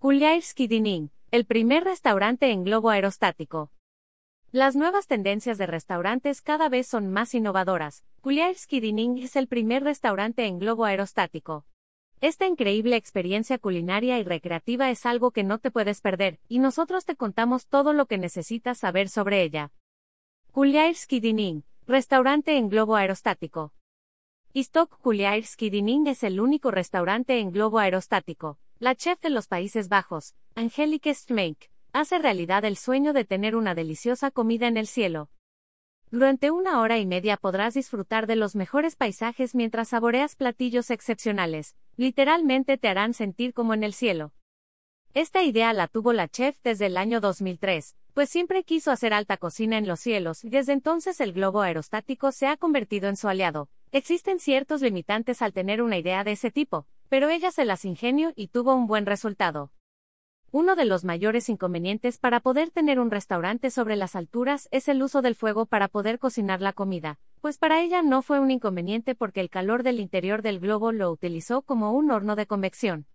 Kuliaevsky Dining, el primer restaurante en globo aerostático. Las nuevas tendencias de restaurantes cada vez son más innovadoras. Kuliaevsky Dining es el primer restaurante en globo aerostático. Esta increíble experiencia culinaria y recreativa es algo que no te puedes perder, y nosotros te contamos todo lo que necesitas saber sobre ella. Kuliaevsky Dining, restaurante en globo aerostático. Istok Kuliaevsky Dining es el único restaurante en globo aerostático. La chef de los Países Bajos, Angelique Stmeik, hace realidad el sueño de tener una deliciosa comida en el cielo. Durante una hora y media podrás disfrutar de los mejores paisajes mientras saboreas platillos excepcionales, literalmente te harán sentir como en el cielo. Esta idea la tuvo la chef desde el año 2003, pues siempre quiso hacer alta cocina en los cielos y desde entonces el globo aerostático se ha convertido en su aliado. Existen ciertos limitantes al tener una idea de ese tipo, pero ella se las ingenió y tuvo un buen resultado. Uno de los mayores inconvenientes para poder tener un restaurante sobre las alturas es el uso del fuego para poder cocinar la comida, pues para ella no fue un inconveniente porque el calor del interior del globo lo utilizó como un horno de convección.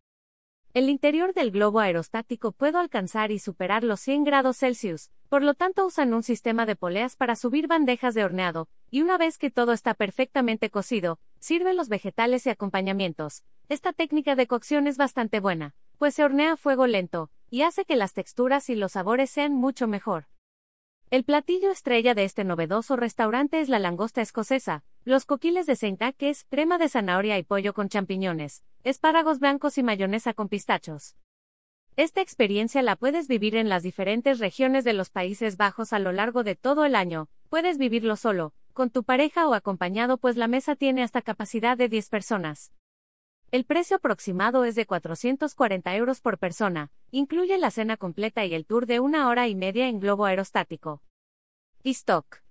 El interior del globo aerostático puede alcanzar y superar los 100 grados Celsius, por lo tanto usan un sistema de poleas para subir bandejas de horneado, y una vez que todo está perfectamente cocido, sirven los vegetales y acompañamientos. Esta técnica de cocción es bastante buena, pues se hornea a fuego lento, y hace que las texturas y los sabores sean mucho mejor. El platillo estrella de este novedoso restaurante es la langosta escocesa, los coquiles de Saint es crema de zanahoria y pollo con champiñones, espárragos blancos y mayonesa con pistachos. Esta experiencia la puedes vivir en las diferentes regiones de los Países Bajos a lo largo de todo el año, puedes vivirlo solo, con tu pareja o acompañado pues la mesa tiene hasta capacidad de 10 personas. El precio aproximado es de 440 euros por persona, incluye la cena completa y el tour de una hora y media en globo aerostático. Stock.